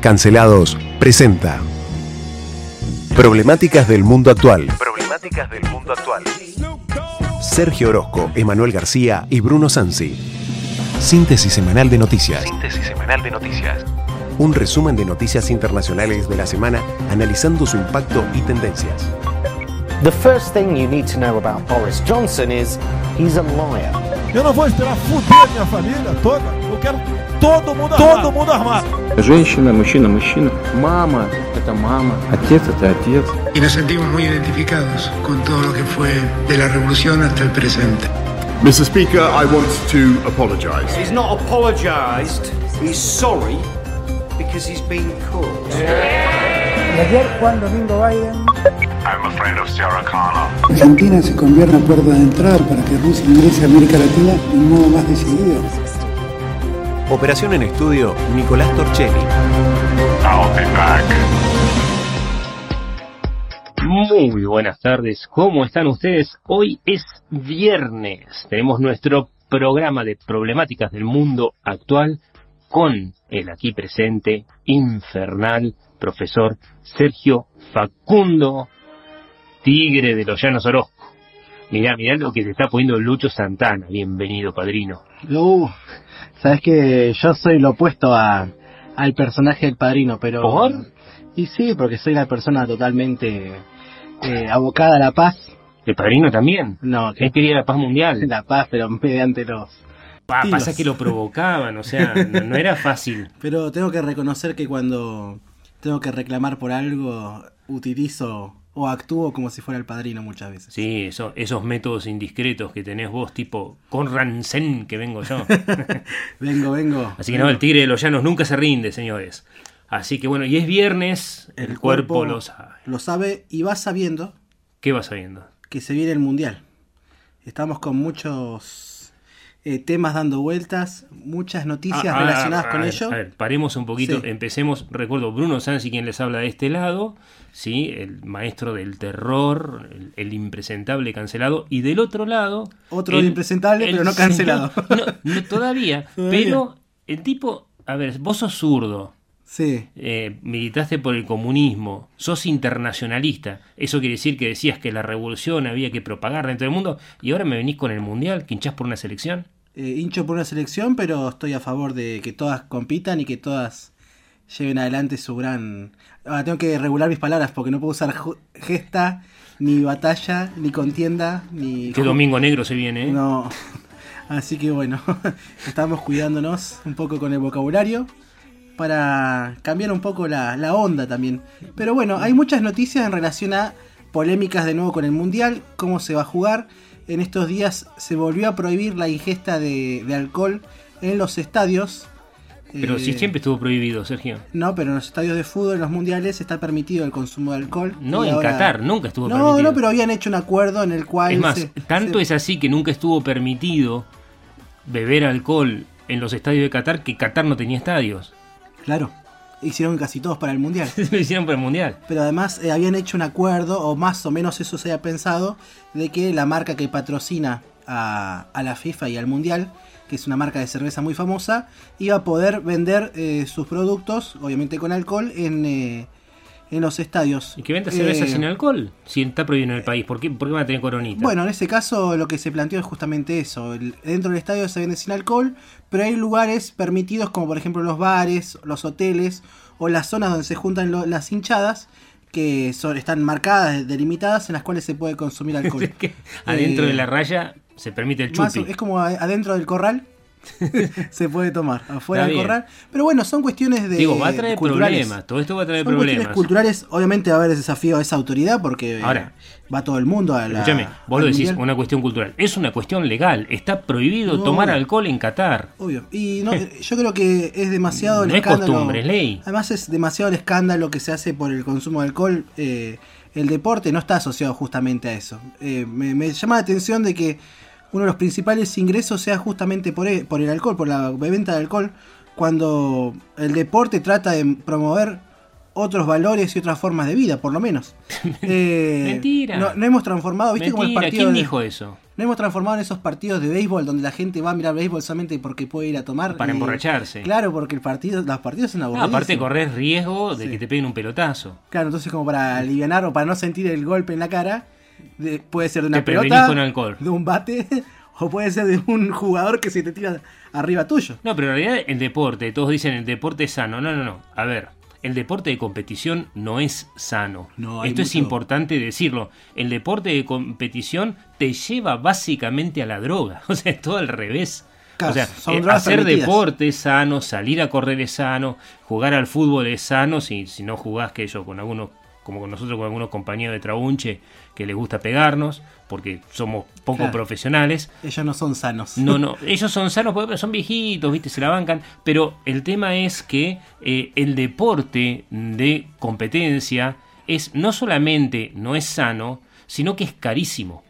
Cancelados presenta Problemáticas del mundo actual. Problemáticas del mundo actual. Sergio Orozco, Emanuel García y Bruno Sansi. Síntesis semanal de noticias. Síntesis semanal de noticias. Un resumen de noticias internacionales de la semana analizando su impacto y tendencias. The first thing you need to know about Boris Johnson is he's a liar. Eu não vou esperar fuder minha família toda. Eu quero todo mundo armado. Todo mundo armado. Женщина, мужчина, мужчина. Мама – это мама. Отец – это отец. y nos sentimos muy identificados con todo lo que fue de la revolución hasta el presente. Mr. Speaker, I want to apologise. He's not apologised. He's sorry because he's been caught. Y ayer Juan Domingo Biden I'm a friend of Sarah Connor. Argentina se convierte en puerta de entrada para que Rusia ingrese a América Latina de un modo más decidido. Operación en estudio, Nicolás Torchelli. I'll be back. Muy buenas tardes, ¿cómo están ustedes? Hoy es viernes, tenemos nuestro programa de problemáticas del mundo actual con el aquí presente, infernal, profesor Sergio Facundo, tigre de los llanos Orozco. Mirá, mirá lo que te está poniendo Lucho Santana, bienvenido padrino. Uh, sabes que yo soy lo opuesto a, al personaje del padrino, pero... ¿Por? Y sí, porque soy una persona totalmente eh, abocada a la paz. ¿El padrino también? No, Él quería la paz mundial. la paz, pero mediante los... Pa- pasa que lo provocaban, o sea, no, no era fácil. Pero tengo que reconocer que cuando tengo que reclamar por algo, utilizo o actúo como si fuera el padrino muchas veces. Sí, eso, esos métodos indiscretos que tenés vos, tipo con Ransen que vengo yo. Vengo, vengo. Así que no, el tigre de los llanos nunca se rinde, señores. Así que bueno, y es viernes, el, cuerpo, lo sabe. Lo sabe y va sabiendo ¿Qué vas sabiendo? que se viene el mundial. Estamos con muchos eh, temas dando vueltas, muchas noticias Ah, ah, relacionadas con ver, ello. A ver, paremos un poquito, Sí. empecemos. Recuerdo Bruno Sansi quien les habla de este lado, sí, el maestro del terror, el, el impresentable cancelado, y del otro lado. Otro el- impresentable, el pero no cancelado. no, no, todavía, Todavía. pero el tipo, a ver, vos sos zurdo. Sí, eh, militaste por el comunismo, sos internacionalista, eso quiere decir que decías que la revolución había que propagar dentro del mundo y ahora me venís con el mundial, que hinchás por una selección. eh, hincho por una selección, pero estoy a favor de que todas compitan y que todas lleven adelante su gran... Ahora tengo que regular mis palabras porque no puedo usar gesta, ni batalla, ni contienda, ni... Que domingo negro se viene, ¿eh? No. Así que bueno, estamos cuidándonos un poco con el vocabulario para cambiar un poco la, la onda también. Pero bueno, hay muchas noticias en relación a polémicas de nuevo con el Mundial, cómo se va a jugar. En estos días se volvió a prohibir la ingesta de, de alcohol en los estadios. Pero Eh, si siempre estuvo prohibido, Sergio. No, pero en los estadios de fútbol, en los mundiales, está permitido el consumo de alcohol. No, en ahora- Qatar nunca estuvo No, permitido. no, pero habían hecho un acuerdo en el cual... Es más, se- tanto se- es así que nunca estuvo permitido beber alcohol en los estadios de Qatar que Qatar no tenía estadios. Claro, hicieron casi todos para el Mundial. Lo hicieron para el mundial. Pero además eh, habían hecho un acuerdo, o más o menos eso se había pensado, de que la marca que patrocina a, a la FIFA y al Mundial, que es una marca de cerveza muy famosa, iba a poder vender eh, sus productos, obviamente con alcohol, en, eh, en los estadios. ¿Y que venta cerveza Eh, sin alcohol? Si está prohibido en el país, ¿por qué, por qué van a tener coronita? Bueno, en ese caso lo que se planteó es justamente eso. El- dentro del estadio se vende sin alcohol, pero hay lugares permitidos como por ejemplo los bares, los hoteles o las zonas donde se juntan lo- las hinchadas que son, están marcadas, delimitadas, en las cuales se puede consumir alcohol. Es que adentro Eh, de la raya se permite el chupi. es como adentro del corral. se puede tomar, afuera del corral. Pero bueno, son cuestiones de. Digo, va a traer culturales. problemas. Todo esto va a traer Son cuestiones problemas. culturales, obviamente va a haber desafío a esa autoridad porque eh, Ahora, va todo el mundo a la. Escúchame, vos lo decís, mundial. una cuestión cultural. Es una cuestión legal. Está prohibido No. tomar alcohol en Qatar. Obvio. Y no, yo creo que es demasiado el No es escándalo. costumbre, es ley. Además es demasiado el escándalo que se hace por el consumo de alcohol. Eh, el deporte no está asociado justamente a eso. Eh, me, me llama la atención de que uno de los principales ingresos sea justamente por el, por el alcohol, por la venta de alcohol, cuando el deporte trata de promover otros valores y otras formas de vida, por lo menos. Eh, Mentira. No, no hemos transformado, ¿viste? Como el Mentira, partido ¿quién de- dijo eso? no hemos transformado en esos partidos de béisbol donde la gente va a mirar béisbol solamente porque puede ir a tomar. Para emborracharse. Claro, porque el partido, los partidos son No, aburridos. aparte corres riesgo de Sí. que te peguen un pelotazo. Claro, entonces como para aliviar o para no sentir el golpe en la cara, de- puede ser de una pelota, de un bate, o puede ser de un jugador que se te tira arriba tuyo. No, pero en realidad el deporte, todos dicen el deporte es sano. No, no, no. A ver, el deporte de competición no es sano. No, Esto es importante decirlo. El deporte de competición te lleva básicamente a la droga. O sea, es todo al revés. Claro, o sea, eh, hacer permitidas. deporte es sano, salir a correr es sano, jugar al fútbol es sano, si, si no jugás que yo con algunos, como con nosotros, con algunos compañeros de Traunche que les gusta pegarnos, porque somos poco Claro. profesionales. Ellos no son sanos. No, no, ellos son sanos porque son viejitos, viste, se la bancan, pero el tema es que eh, el deporte de competencia es no solamente no es sano, sino que es carísimo.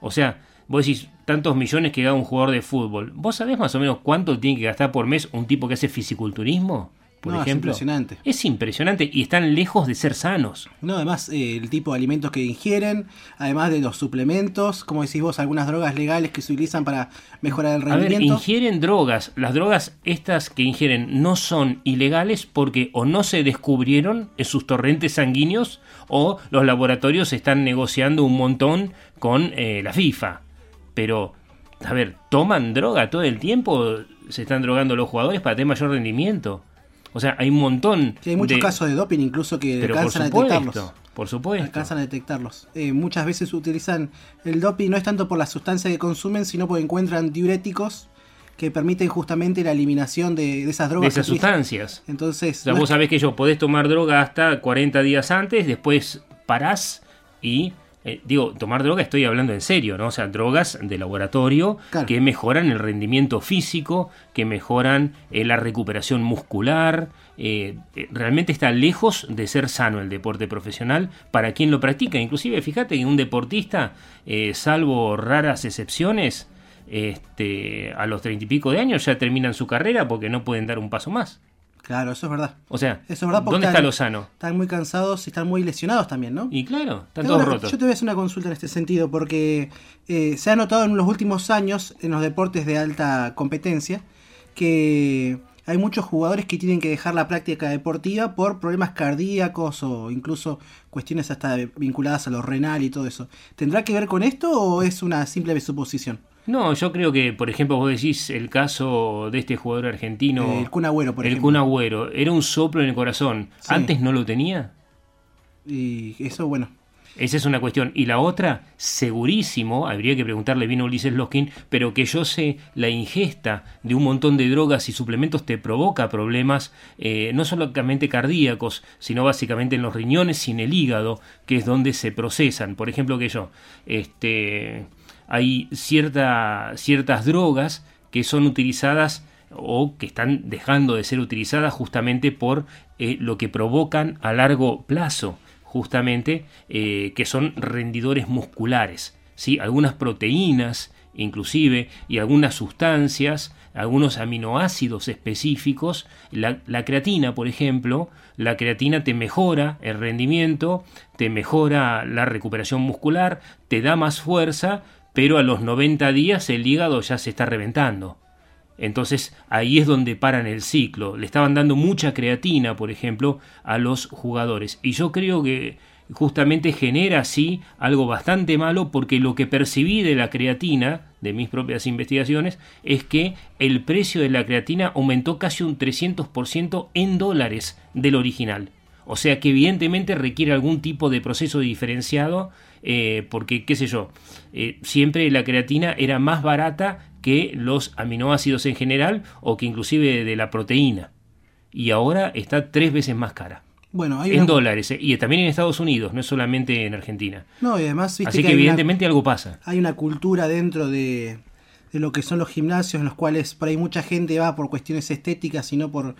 O sea, vos decís tantos millones que gana un jugador de fútbol. ¿Vos sabés más o menos cuánto tiene que gastar por mes un tipo que hace fisiculturismo? Por No, es ejemplo. impresionante. Es impresionante y están lejos de ser sanos. No, además eh, el tipo de alimentos que ingieren, además de los suplementos, como decís vos, algunas drogas legales que se utilizan para mejorar el A ver, rendimiento. ingieren drogas. Las drogas estas que ingieren no son ilegales porque o no se descubrieron en sus torrentes sanguíneos o los laboratorios están negociando un montón con eh, la FIFA. Pero, a ver, ¿toman droga todo el tiempo? ¿Se están drogando los jugadores para tener mayor rendimiento? O sea, hay un montón Sí, hay muchos de- casos de doping incluso que Pero por alcanzan a detectarlos. por supuesto. Alcanzan a detectarlos. Eh, muchas veces utilizan el doping no es tanto por la sustancia que consumen, sino porque encuentran diuréticos que permiten justamente la eliminación de, de esas de drogas. esas que utilizan. sustancias. Entonces, O sea, no vos es- sabés que yo podés tomar droga hasta 40 días antes, después parás y. eh, digo, tomar droga estoy hablando en serio, ¿no? O sea, drogas de laboratorio Claro. que mejoran el rendimiento físico, que mejoran eh, la recuperación muscular. eh, realmente está lejos de ser sano el deporte profesional para quien lo practica. Inclusive, fíjate que un deportista, salvo raras excepciones, este, a los treinta y pico de años ya terminan su carrera porque no pueden dar un paso más. Claro, eso es verdad. O sea, Eso es verdad ¿dónde está están- lo sano? Están muy cansados y están muy lesionados también, ¿no? Y claro, están Tengo todos una- rotos. Yo te voy a hacer una consulta en este sentido, porque eh, se ha notado en los últimos años en los deportes de alta competencia que hay muchos jugadores que tienen que dejar la práctica deportiva por problemas cardíacos o incluso cuestiones hasta vinculadas a lo renal y todo eso. ¿Tendrá que ver con esto o es una simple suposición? No, yo creo que, por ejemplo, vos decís el caso de este jugador argentino. El Kun Agüero, por el ejemplo. Kun Agüero. Era un soplo en el corazón. Sí. ¿Antes no lo tenía? Y eso, bueno, Esa es una cuestión. Y la otra, segurísimo, habría que preguntarle bien a Ulises Loskin, pero que yo sé, la ingesta de un montón de drogas y suplementos te provoca problemas, eh, no solamente cardíacos, sino básicamente en los riñones y en el hígado, que es donde se procesan. Por ejemplo, que yo, este, hay cierta, ciertas drogas que son utilizadas o que están dejando de ser utilizadas justamente por eh, lo que provocan a largo plazo justamente, eh, que son rendidores musculares. ¿sí? Algunas proteínas, inclusive, y algunas sustancias, algunos aminoácidos específicos. La creatina, por ejemplo, la creatina te mejora el rendimiento, te mejora la recuperación muscular, te da más fuerza, pero a los 90 días el hígado ya se está reventando. Entonces ahí es donde paran el ciclo. Le estaban dando mucha creatina, por ejemplo, a los jugadores. Y yo creo que justamente genera así algo bastante malo porque lo que percibí de la creatina, de mis propias investigaciones, es que el precio de la creatina aumentó casi un 300% en dólares del original. O sea que evidentemente requiere algún tipo de proceso diferenciado, eh, porque, qué sé yo, eh, siempre la creatina era más barata que los aminoácidos en general o que inclusive de la proteína. Y ahora está tres veces más cara. Bueno, hay en una- dólares, eh, y también en Estados Unidos, no es solamente en Argentina. No, y además, viste Así que, una- evidentemente algo pasa. hay una cultura dentro de, de lo que son los gimnasios en los cuales por ahí mucha gente va por cuestiones estéticas y no por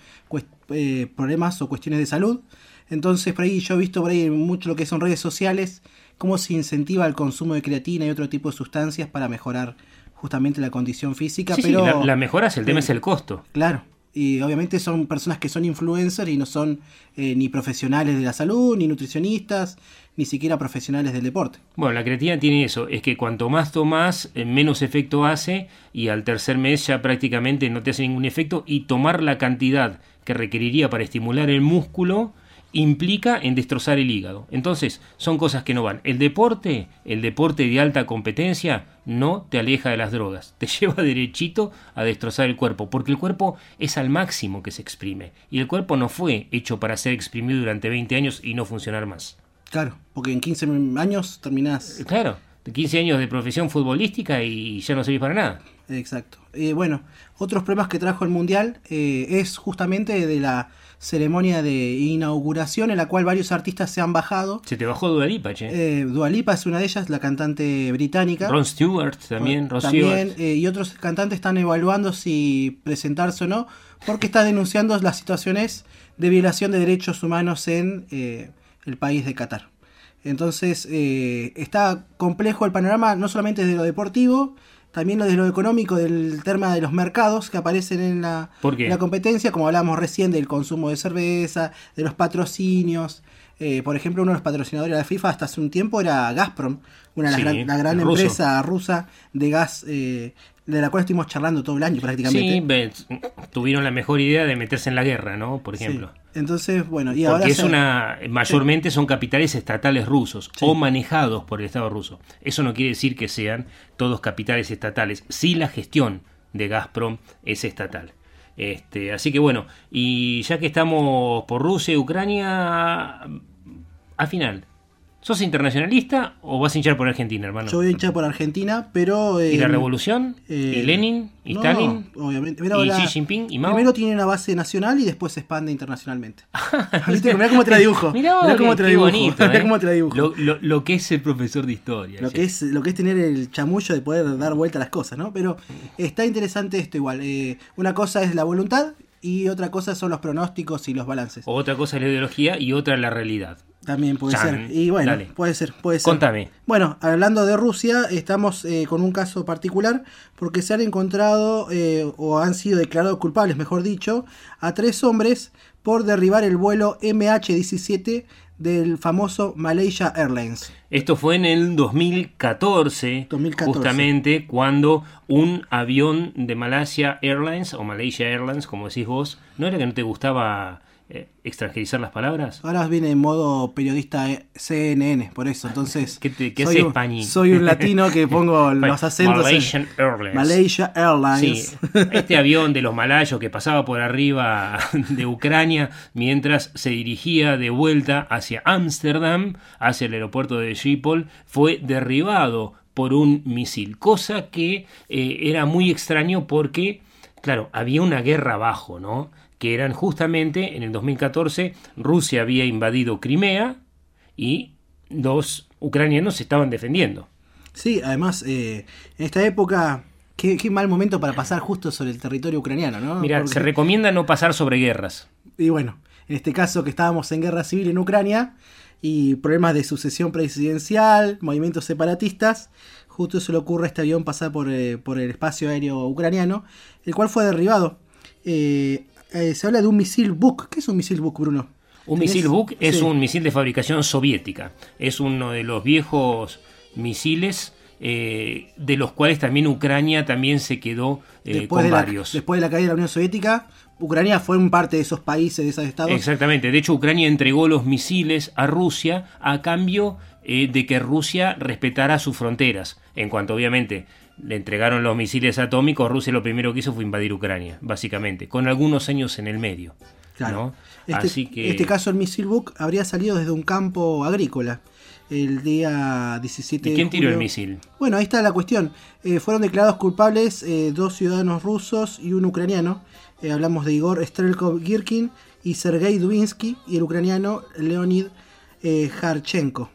eh, problemas o cuestiones de salud. Entonces por ahí yo he visto por ahí mucho lo que son redes sociales, cómo se incentiva el consumo de creatina y otro tipo de sustancias para mejorar justamente la condición física. Sí, sí, pero la, la mejora es el tema, eh, es el costo. Claro. Y obviamente son personas que son influencers y no son eh, ni profesionales de la salud, ni nutricionistas, ni siquiera profesionales del deporte. Bueno, la creatina tiene eso, es que cuanto más tomas, eh, menos efecto hace y al tercer mes ya prácticamente no te hace ningún efecto y tomar la cantidad que requeriría para estimular el músculo implica en destrozar el hígado. Entonces, son cosas que no van. El deporte, el deporte de alta competencia, no te aleja de las drogas. Te lleva derechito a destrozar el cuerpo, porque el cuerpo es al máximo que se exprime. Y el cuerpo no fue hecho para ser exprimido durante 20 años y no funcionar más. Claro, porque en 15 años terminás. Claro, 15 años de profesión futbolística y ya no servís para nada. Exacto. Eh, bueno, otros problemas que trajo el Mundial eh, es justamente de la ceremonia de inauguración en la cual varios artistas se han bajado. Se te bajó Dualipa, che. Eh, Dualipa es una de ellas, la cantante británica. Ron Stewart también, Ron También, eh, y otros cantantes están evaluando si presentarse o no, porque está denunciando las situaciones de violación de derechos humanos en el país de Qatar. Entonces, eh, está complejo el panorama, no solamente desde lo deportivo, también lo de lo económico, del tema de los mercados que aparecen en la, competencia, como hablábamos recién del consumo de cerveza, de los patrocinios. Eh, por ejemplo, uno de los patrocinadores de la FIFA hasta hace un tiempo era Gazprom, una de las Sí, gran, la gran ruso. empresa rusa de gas, eh, de la cual estuvimos charlando todo el año prácticamente. Sí, tuvieron la mejor idea de meterse en la guerra, ¿no? Por ejemplo. Sí. Entonces, bueno, y Porque ahora es se- una, mayormente son capitales estatales rusos o manejados por el Estado ruso. Eso no quiere decir que sean todos capitales estatales. Sí la gestión de Gazprom es estatal. Este, así que bueno, y ya que estamos por Rusia y Ucrania, al final, ¿sos internacionalista o vas a hinchar por Argentina, hermano? yo voy a hinchar por Argentina, pero... ¿Y la eh, revolución? eh, ¿Y Lenin? ¿Y no, Stalin? Obviamente. ¿Y Pero la- Xi Jinping? ¿Y Mao? Primero tiene una base nacional y después se expande internacionalmente. ¿Viste? Mirá cómo te la dibujo. Mirá, cómo te la qué dibujo. bonito, Mirá ¿eh? cómo te la dibujo. Lo, lo- lo que es el profesor de historia. Lo que, es, lo que es tener el chamullo de poder dar vuelta a las cosas, ¿no? Pero está interesante esto igual. Eh, una cosa es la voluntad y otra cosa son los pronósticos y los balances. Otra cosa es la ideología y otra la realidad. También puede Chan. ser. Y bueno, Dale. puede ser, puede ser. Contame. Bueno, hablando de Rusia, estamos eh, con un caso particular porque se han encontrado eh, o han sido declarados culpables, mejor dicho, a tres hombres por derribar el vuelo MH17 del famoso Malaysia Airlines. Esto fue en el 2014, 2014. justamente cuando un avión de Malaysia Airlines o Malaysia Airlines, como decís vos, ¿no era que no te gustaba eh, extranjerizar las palabras? Ahora viene en modo periodista eh, CNN, por eso. Entonces, ¿Qué, te, qué soy, un, soy un latino que pongo los acentos. en- Malaysian Airlines. Malaysia Sí, Airlines. este avión de los malayos que pasaba por arriba de Ucrania mientras se dirigía de vuelta hacia Ámsterdam, hacia el aeropuerto de Schiphol, fue derribado por un misil, cosa que eh, era muy extraño porque, claro, había una guerra abajo, ¿no? Que eran justamente en el 2014 Rusia había invadido Crimea y los ucranianos se estaban defendiendo. Sí, además, eh, en esta época, qué, qué mal momento para pasar justo sobre el territorio ucraniano, ¿no? Mira, Porque- se recomienda no pasar sobre guerras. Y bueno, en este caso que estábamos en guerra civil en Ucrania y problemas de sucesión presidencial, movimientos separatistas, justo eso le ocurre a este avión pasar por, eh, por el espacio aéreo ucraniano, el cual fue derribado. Eh, eh, se habla de un misil Buk. ¿Qué es un misil Buk, Bruno? Un ¿Tenés? misil Buk es Sí. un misil de fabricación soviética. Es uno de los viejos misiles eh, de los cuales también Ucrania también se quedó eh, con de la, varios. después de la caída de la Unión Soviética, Ucrania fue un parte de esos países, de esos estados. Exactamente. De hecho, Ucrania entregó los misiles a Rusia a cambio eh, de que Rusia respetara sus fronteras. En cuanto, obviamente, le entregaron los misiles atómicos, Rusia lo primero que hizo fue invadir Ucrania, básicamente, con algunos años en el medio. Claro. ¿no? Este, Así que. este caso, el misil Buk habría salido desde un campo agrícola el día 17 ¿Y de quién tiró el misil? Bueno, ahí está la cuestión. Eh, fueron declarados culpables eh, dos ciudadanos rusos y un ucraniano. Eh, hablamos de Igor Strelkov Girkin y Sergei Dubinsky y el ucraniano Leonid Harchenko.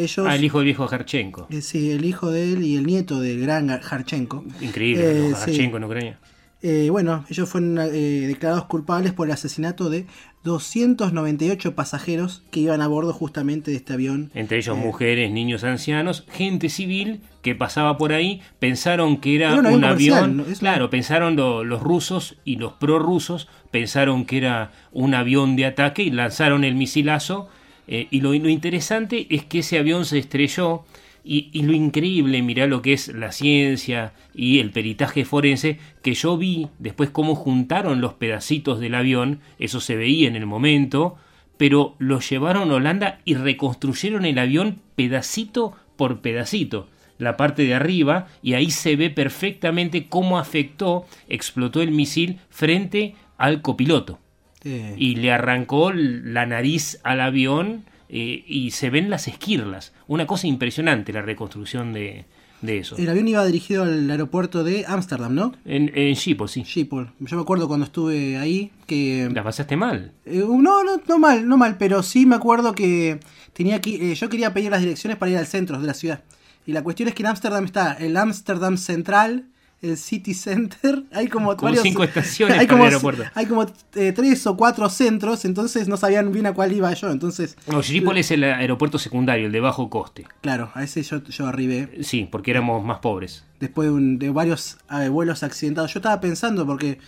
Ellos, Ah, el hijo del viejo Harchenko. eh, sí, el hijo de él y el nieto del gran Harchenko. Increíble, Eh, ¿no? sí. Harchenko en Ucrania. Eh, bueno, ellos fueron eh, declarados culpables por el asesinato de 298 pasajeros que iban a bordo justamente de este avión. Entre ellos Eh, mujeres, niños, ancianos, gente civil que pasaba por ahí, pensaron que era, Era un un, avión claro, pensaron lo- los rusos y los prorrusos pensaron que era un avión de ataque y lanzaron el misilazo. Eh, y lo, interesante es que ese avión se estrelló. Y, y lo increíble, mirá lo que es la ciencia y el peritaje forense, que yo vi después cómo juntaron los pedacitos del avión, eso se veía en el momento, pero lo llevaron a Holanda y reconstruyeron el avión pedacito por pedacito, la parte de arriba, y ahí se ve perfectamente cómo afectó, explotó el misil frente al copiloto. Y le arrancó la nariz al avión eh, y se ven las esquirlas. Una cosa impresionante la reconstrucción de, de eso. el avión iba dirigido al aeropuerto de Ámsterdam, ¿no? En, en Schiphol, sí. Schiphol. Yo me acuerdo cuando estuve ahí que... La pasaste mal. Eh, no, no, no mal, no mal, pero sí me acuerdo que tenía que, eh, yo quería pedir las direcciones para ir al centro de la ciudad. Y la cuestión es que en Ámsterdam está el Ámsterdam Central, el City Center, hay como, Como cinco estaciones hay como, el aeropuerto. Hay como eh, tres o cuatro centros, entonces no sabían bien a cuál iba yo, entonces... No, Schiphol es el aeropuerto secundario, el de bajo coste. Claro, a ese yo, yo arribé Sí, porque éramos más pobres. después de, un- de varios eh, vuelos accidentados. Yo estaba pensando porque...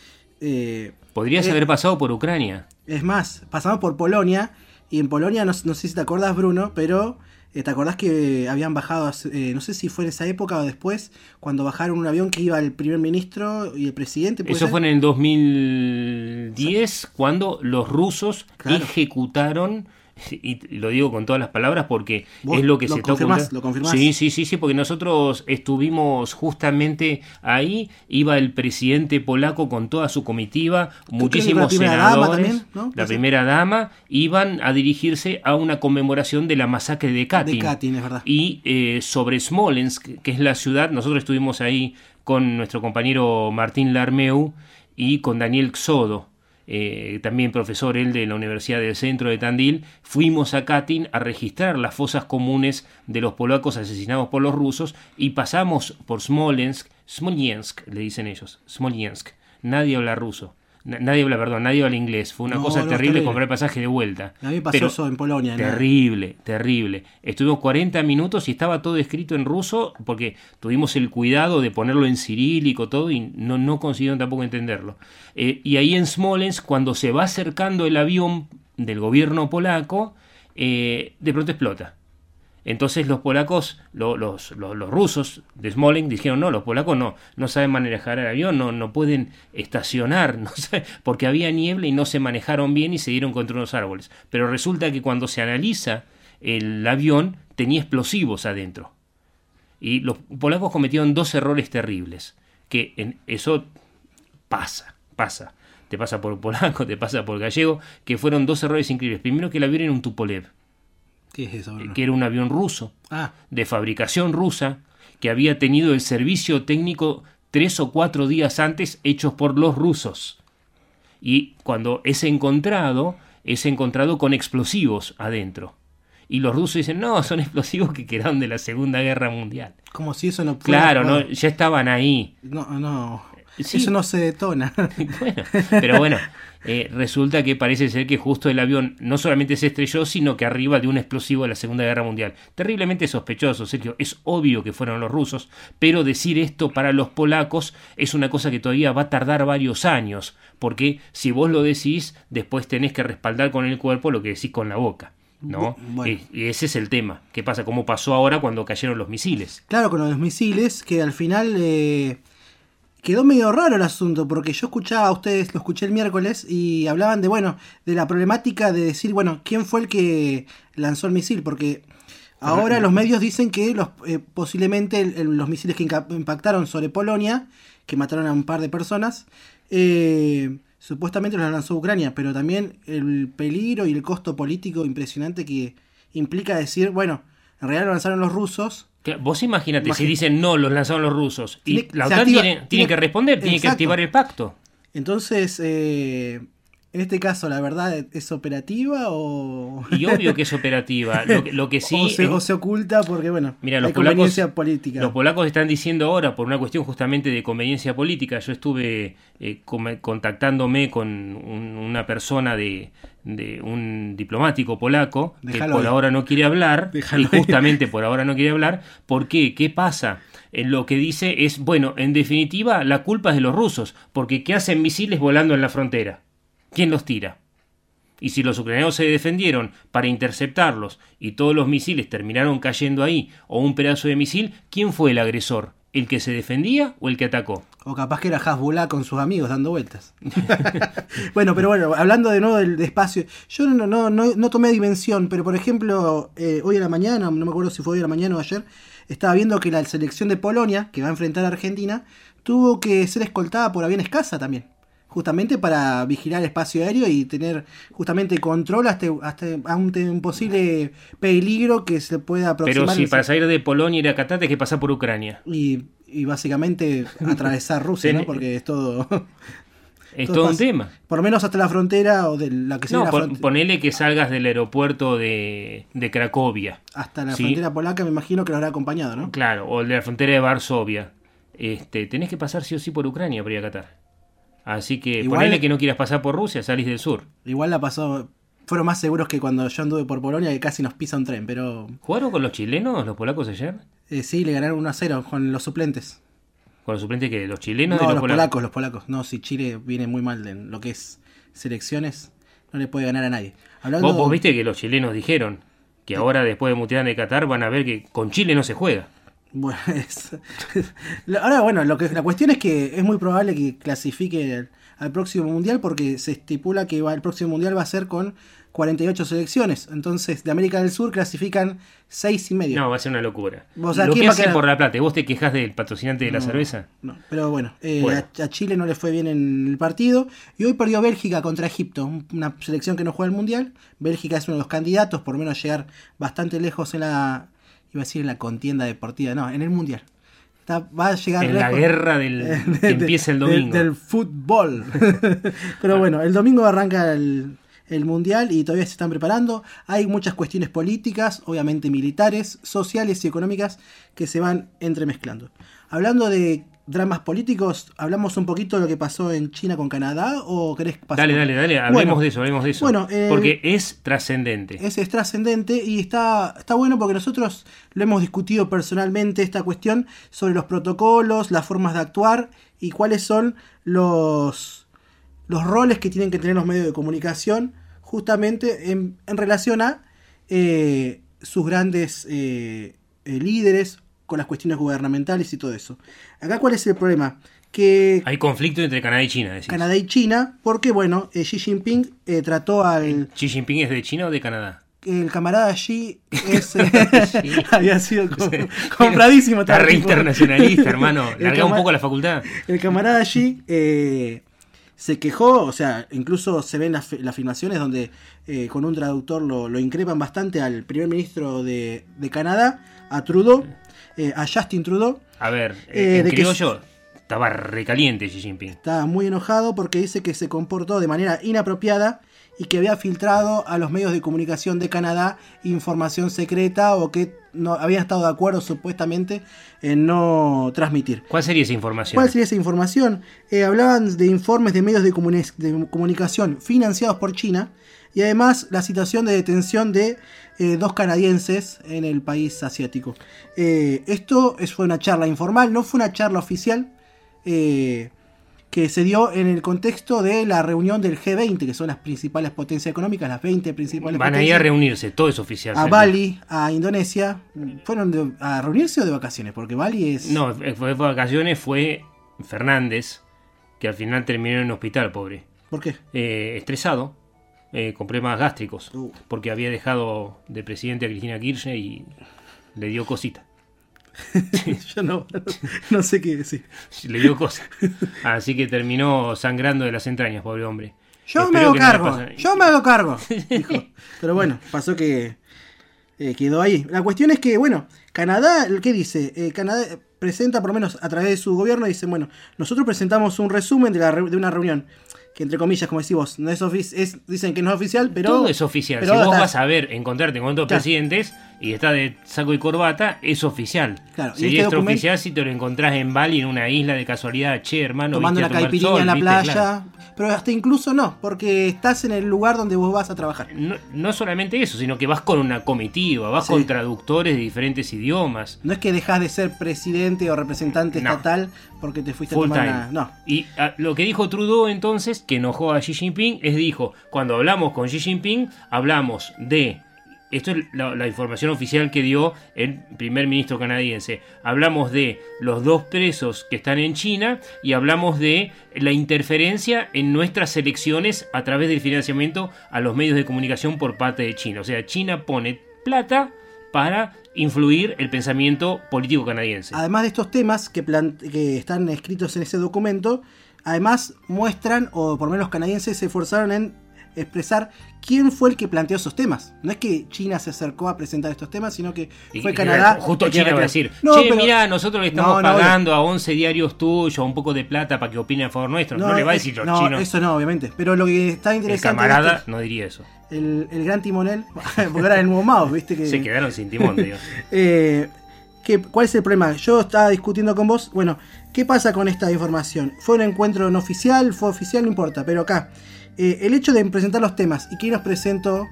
eh, Podrías haber pasado por Ucrania. Es más, pasamos por Polonia y en Polonia, no, no sé si te acordás Bruno, pero te acordás que habían bajado, eh, no sé si fue en esa época o después, cuando bajaron un avión que iba el primer ministro y el presidente. ¿puede Eso ser? fue en el 2010 cuando los rusos Claro. ejecutaron, y lo digo con todas las palabras porque Vos es lo que lo se toca. lo confirmás. Sí, sí, sí, sí, porque nosotros estuvimos justamente ahí, iba el presidente polaco con toda su comitiva, muchísimos la senadores, también, ¿no? la primera dama, iban a dirigirse a una conmemoración de la masacre de Katyn. De Katyn, es verdad. Y eh, sobre Smolensk, que es la ciudad, nosotros estuvimos ahí con nuestro compañero Martín Larmeu y con Daniel Xodo, eh, también profesor él de la Universidad del Centro de Tandil, fuimos a Katyn a registrar las fosas comunes de los polacos asesinados por los rusos y pasamos por Smolensk, Smolensk le dicen ellos, Smolensk, nadie habla ruso. Na- Nadie habla, perdón, nadie habla inglés. Fue una No, cosa no, terrible terrible. comprar pasaje de vuelta. A mí me pasó Pero- eso en Polonia. ¿no? Terrible, terrible. Estuvimos 40 minutos y estaba todo escrito en ruso porque tuvimos el cuidado de ponerlo en cirílico todo y no, no consiguieron tampoco entenderlo. Eh, y ahí en Smolensk, cuando se va acercando el avión del gobierno polaco, eh, de pronto explota. Entonces los polacos, lo- los, rusos de Smolensk dijeron, no, los polacos no, no saben manejar el avión, no, no pueden estacionar, no porque había niebla y no se manejaron bien y se dieron contra unos árboles. Pero resulta que cuando se analiza el avión tenía explosivos adentro. Y los polacos cometieron dos errores terribles, que en eso pasa, pasa. Te pasa por polaco, te pasa por gallego, que fueron dos errores increíbles. Primero que el avión era un Tupolev, ¿Qué es eso, que era un avión ruso Ah, de fabricación rusa que había tenido el servicio técnico tres o cuatro días antes hechos por los rusos. Y cuando es encontrado, es encontrado con explosivos adentro. Y los rusos dicen, no, son explosivos que quedaron de la Segunda Guerra Mundial. como si eso no fuera- Claro, no, ya estaban ahí. No, no. Sí. Eso no se detona. Bueno, pero bueno, eh, resulta que parece ser que justo el avión no solamente se estrelló, sino que arriba de un explosivo de la Segunda Guerra Mundial. Terriblemente sospechoso, Sergio. Es obvio que fueron los rusos, pero decir esto para los polacos es una cosa que todavía va a tardar varios años, porque si vos lo decís, después tenés que respaldar con el cuerpo lo que decís con la boca. ¿No? Bueno. Y, y ese es el tema. ¿Qué pasa? ¿Cómo pasó ahora cuando cayeron los misiles? Claro, con los misiles, que al final eh, quedó medio raro el asunto, porque yo escuchaba a ustedes, lo escuché el miércoles, y hablaban de, bueno, de la problemática de decir, bueno, ¿quién fue el que lanzó el misil? Porque ahora los medios dicen que los, eh, posiblemente el- el- los misiles que impactaron sobre Polonia, que mataron a un par de personas, eh, supuestamente los lanzó Ucrania, pero también el peligro y el costo político impresionante que implica decir, bueno, en realidad lo lanzaron los rusos, Vos imagínate, si dicen no, los lanzaron los rusos. Y Tiene- la OTAN activa- tiene, tiene tiene- que responder, tiene que activar el pacto. Entonces, eh, En este caso, ¿la verdad es operativa o...? Y obvio que es operativa. Lo, que- lo que sí... o, se, es- o se oculta porque, bueno, Mira, los polacos, política. los polacos están diciendo ahora, por una cuestión justamente de conveniencia política, yo estuve eh, contactándome con un- una persona de, de un diplomático polaco que por ahora no quiere hablar, ahí. justamente por ahora no quiere hablar. ¿Por qué? ¿Qué pasa? Eh, lo que dice es, bueno, en definitiva, la culpa es de los rusos, porque ¿qué hacen misiles volando en la frontera? ¿Quién los tira? Y si los ucranianos se defendieron para interceptarlos y todos los misiles terminaron cayendo ahí, o un pedazo de misil, ¿quién fue el agresor? ¿El que se defendía o el que atacó? O capaz que era Hasbullah con sus amigos dando vueltas. bueno, pero bueno, hablando de nuevo del, de espacio, yo no, no, no, no tomé dimensión, pero por ejemplo, eh, hoy a la mañana, no me acuerdo si fue hoy a la mañana o ayer, estaba viendo que la selección de Polonia, que va a enfrentar a Argentina, tuvo que ser escoltada por aviones caza también. Justamente para vigilar el espacio aéreo y tener justamente control hasta, hasta ante un posible peligro que se pueda aproximar. Pero si para salir de Polonia y ir a Qatar hay que pasar por Ucrania. y, y básicamente atravesar Rusia, ¿no? Porque es todo. Es todo un tema. Por lo menos hasta la frontera o de la que sea No, la ponele que salgas del aeropuerto de, de Cracovia. Hasta la ¿sí? frontera polaca me imagino que lo habrá acompañado, ¿no? Claro, o el de la frontera de Varsovia. Este, tenés que pasar sí o sí por Ucrania para ir a Qatar. Así que Igual- ponele que no quieras pasar por Rusia, salís del sur. Igual la pasó. Fueron más seguros que cuando yo anduve por Polonia que casi nos pisa un tren, pero ¿Jugaron con los chilenos, los polacos ayer? eh, sí, le ganaron 1 a 0 con los suplentes. Con los suplentes que los chilenos No, de los, los, polacos, polacos. los polacos. No, si Chile viene muy mal en lo que es selecciones, no le puede ganar a nadie. Hablando Vos, vos viste que los chilenos dijeron que ahora después de Mutirán de Qatar van a ver que con Chile no se juega. Bueno, es- ahora bueno, lo que la cuestión es que es muy probable que clasifique al, al próximo mundial porque se estipula que va, el próximo mundial va a ser con 48 selecciones. Entonces, de América del Sur clasifican 6 y medio. No, va a ser una locura. O sea, Lo ¿quién que quedar? por la plata, ¿vos te quejas del patrocinante de la No, cerveza? no, pero bueno, eh, Bueno. A, a Chile no le fue bien en el partido. Y hoy perdió Bélgica contra Egipto, un- una selección que no juega el mundial. Bélgica es uno de los candidatos, por menos llegar bastante lejos en la. Iba a decir en la contienda deportiva, no, en el mundial. Está- va a llegar En la guerra del de- que empieza el domingo. del fútbol. Pero bueno, el domingo arranca el, el mundial y todavía se están preparando. Hay muchas cuestiones políticas, obviamente militares, sociales y económicas que se van entremezclando. Hablando de dramas políticos, ¿hablamos un poquito de lo que pasó en China con Canadá o querés pasar? Dale, dale, dale, hablemos Bueno, de eso, hablemos de eso. bueno, eh, porque es trascendente. es trascendente y está, está bueno porque nosotros lo hemos discutido personalmente esta cuestión sobre los protocolos, las formas de actuar y cuáles son los, los roles que tienen que tener los medios de comunicación justamente en, en relación a eh, sus grandes eh, líderes con las cuestiones gubernamentales y todo eso. Acá cuál es el problema? Que Hay conflicto entre Canadá y China, decís. Canadá y China, porque bueno, eh, Xi Jinping eh, trató al, ¿Xi Jinping es de China o de Canadá? el camarada allí es, eh, había sido com- compradísimo. Está re internacionalista, hermano. Larga un poco la facultad. El camarada allí eh, se quejó, o sea, incluso se ven las, las filmaciones donde eh, con un traductor lo, lo increpan bastante al primer ministro de, de Canadá, a Trudeau, eh, a Justin Trudeau. A ver, Eh, en de que criollo estaba recaliente Xi Jinping. Está muy enojado porque dice que se comportó de manera inapropiada y que había filtrado a los medios de comunicación de Canadá información secreta o que no habían estado de acuerdo supuestamente en no transmitir. ¿Cuál sería esa información? ¿Cuál sería esa información? Eh, hablaban de informes de medios de, comuni- de comunicación financiados por China y además la situación de detención de eh, dos canadienses en el país asiático. Eh, esto es, fue una charla informal, no fue una charla oficial eh, que se dio en el contexto de la reunión del G20, que son las principales potencias económicas, las 20 principales Van a ir a reunirse, todo es oficial. a. Bali, a Indonesia. ¿Fueron de- a reunirse o de vacaciones? Porque Bali es... No, fue fue de vacaciones, fue Fernández, que al final terminó en un hospital, pobre. ¿Por qué? Eh, estresado, eh, con problemas gástricos, Uh. porque había dejado de presidente a Cristina Kirchner y le dio cosita. Yo no, no sé qué decir. Le dio cosa. Así que terminó sangrando de las entrañas, pobre hombre. Yo me hago no cargo, yo me hago cargo. dijo. Pero bueno, pasó que eh, quedó ahí. La cuestión es que, bueno, Canadá, ¿qué dice? Eh, Canadá presenta, por lo menos a través de su gobierno, dice, bueno, nosotros presentamos un resumen de, la re- de una reunión que entre comillas, como decís vos, no es, es dicen que no es oficial, pero... Todo es oficial. pero si vos vas a ver, encontrarte con otros Claro. presidentes y está de saco y corbata, es oficial. Claro, Sería este extraoficial si te lo encontrás en Bali, en una isla de casualidad. Che, hermano, tomando una caipirinha sol, en la viste, playa, claro. pero hasta incluso no, porque estás en el lugar donde vos vas a trabajar. No, no solamente eso, sino que vas con una comitiva, vas Sí. con traductores de diferentes idiomas. No es que dejas de ser presidente o representante No. estatal porque te fuiste Full a tomar una... No, Y ah, lo que dijo Trudeau entonces, que enojó a Xi Jinping, es dijo, cuando hablamos con Xi Jinping, hablamos de... Esto es la, información oficial que dio el primer ministro canadiense. Hablamos de los dos presos que están en China y hablamos de la interferencia en nuestras elecciones a través del financiamiento a los medios de comunicación por parte de China. O sea, China pone plata para influir el pensamiento político canadiense. Además de estos temas que, que están escritos en ese documento, además muestran, o por lo menos los canadienses se esforzaron en expresar quién fue el que planteó esos temas. No es que China se acercó a presentar estos temas, sino que fue y Canadá. Justo el China va a decir, No, che, pero- mirá, nosotros le estamos No, no, pagando a 11 diarios tuyos un poco de plata para que opinen a favor nuestro. No, le va a decir los no, chinos. eso no, obviamente. Pero lo que está el interesante. camarada es que no diría eso. el, el gran timonel, porque ahora el nuevo Mao, viste que. Se quedaron sin timón, digo. Eh, ¿qué- ¿Cuál es el problema? Yo estaba discutiendo con vos. Bueno, ¿qué pasa con esta información? ¿Fue un encuentro no oficial? ¿Fue oficial? No importa. Pero acá, eh, el hecho de presentar los temas y quién los presentó,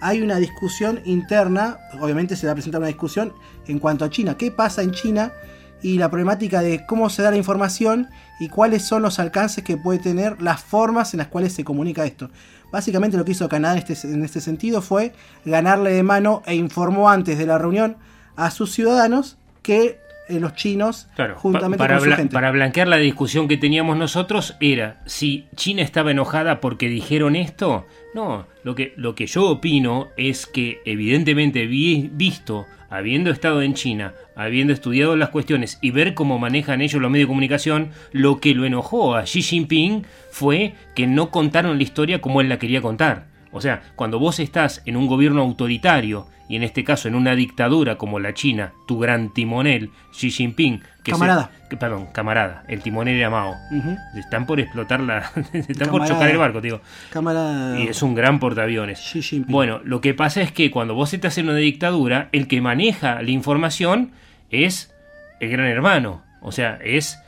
hay una discusión interna. Obviamente se va a presentar una discusión en cuanto a China. ¿Qué pasa en China? Y la problemática de cómo se da la información y cuáles son los alcances que puede tener, las formas en las cuales se comunica esto. Básicamente lo que hizo Canadá en este, en este sentido fue ganarle de mano e informó antes de la reunión a sus ciudadanos que eh, los chinos, Claro, juntamente para, con su bla- gente. para blanquear la discusión que teníamos nosotros era si China estaba enojada porque dijeron esto. No, lo que, lo que yo opino es que evidentemente vi- visto, habiendo estado en China, habiendo estudiado las cuestiones y ver cómo manejan ellos los medios de comunicación, lo que lo enojó a Xi Jinping fue que no contaron la historia como él la quería contar. O sea, cuando vos estás en un gobierno autoritario, y en este caso en una dictadura como la China, tu gran timonel, Xi Jinping, que se- Camarada. que- perdón, camarada, el timonel era Mao. Están por explotar la. están por Camarada. chocar el barco, digo. Cámara. Y es un gran portaaviones. Xi Jinping. Bueno, lo que pasa es que cuando vos estás en una dictadura, el que maneja la información es el gran hermano. O sea, es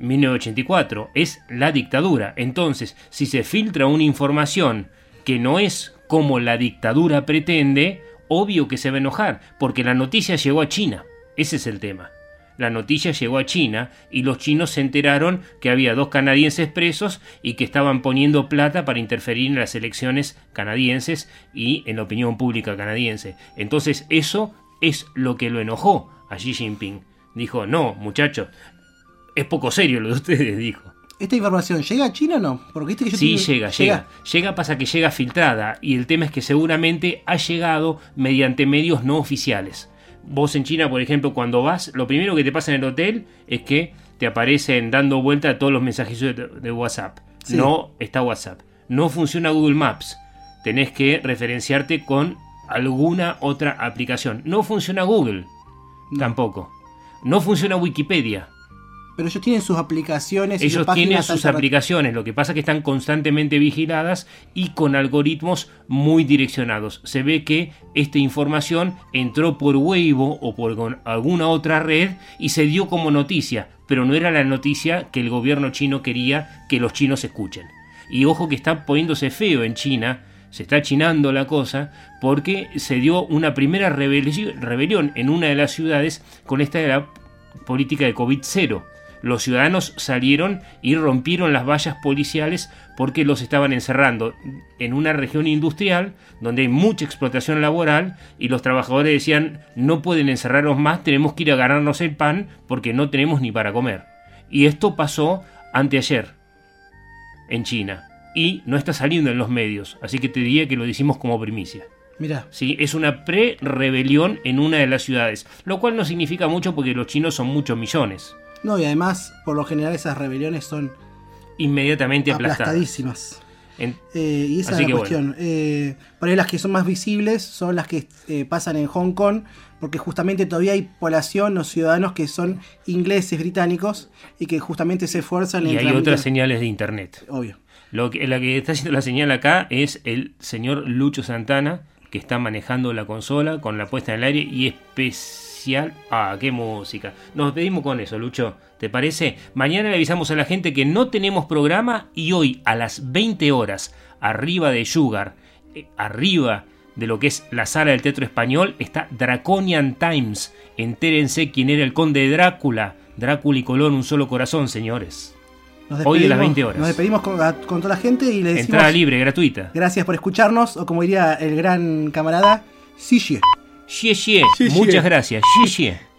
1984, es la dictadura. Entonces, si se filtra una información que no es como la dictadura pretende, obvio que se va a enojar, porque la noticia llegó a China. Ese es el tema. La noticia llegó a China y los chinos se enteraron que había dos canadienses presos y que estaban poniendo plata para interferir en las elecciones canadienses y en la opinión pública canadiense. Entonces eso es lo que lo enojó a Xi Jinping. Dijo, no, muchachos, es poco serio lo de ustedes, dijo. ¿Esta información llega a China o no? Porque viste que yo Sí, tengo- llega, llega. Llega pasa que llega filtrada y el tema es que seguramente ha llegado mediante medios no oficiales. Vos en China, por ejemplo, cuando vas, lo primero que te pasa en el hotel es que te aparecen dando vuelta todos los mensajes de, WhatsApp. Sí. No está WhatsApp. No funciona Google Maps. Tenés que referenciarte con alguna otra aplicación. No funciona Google. Tampoco. No funciona Wikipedia. Pero ellos tienen sus aplicaciones y Ellos tienen sus aplicaciones, lo que pasa es que están constantemente vigiladas y con algoritmos muy direccionados. Se ve que esta información entró por Weibo o por alguna otra red y se dio como noticia, pero no era la noticia que el gobierno chino quería que los chinos escuchen. Y ojo que está poniéndose feo en China, se está chinando la cosa, porque se dio una primera rebelión, rebelión en una de las ciudades con esta de la política de COVID-0 los ciudadanos salieron y rompieron las vallas policiales porque los estaban encerrando en una región industrial donde hay mucha explotación laboral y los trabajadores decían no pueden encerrarnos más, tenemos que ir a ganarnos el pan porque no tenemos ni para comer. Y esto pasó anteayer en China y no está saliendo en los medios, así que te diría que lo decimos como primicia. Mirá, Sí, es una pre-rebelión en una de las ciudades, lo cual no significa mucho porque los chinos son muchos millones. No, y además, por lo general, esas rebeliones son inmediatamente aplastadísimas. En- Eh, y esa Así es la cuestión. Eh, por ahí las que son más visibles son las que eh, pasan en Hong Kong, porque justamente todavía hay población o ciudadanos que son ingleses, británicos, y que justamente se esfuerzan y en hay transmitir- otras señales de internet. Obvio. Lo que, la que está haciendo la señal acá es el señor Lucho Santana, que está manejando la consola con la puesta en el aire y especial. Ah, qué música. Nos pedimos con eso, Lucho. ¿Te parece? Mañana le avisamos a la gente que no tenemos programa y hoy a las 20 horas, arriba de Sugar, eh, arriba de lo que es la sala del teatro español, está Draconian Times. Entérense quién era el conde de Drácula. Drácula y Colón, un solo corazón, señores. Hoy a las despedimos- 20 horas. Nos despedimos con toda la gente y le decimos Entrada libre, gratuita. gracias por escucharnos, o como diría el gran camarada, Sigie. Xie, xie. Muchas gracias. Xie, xie.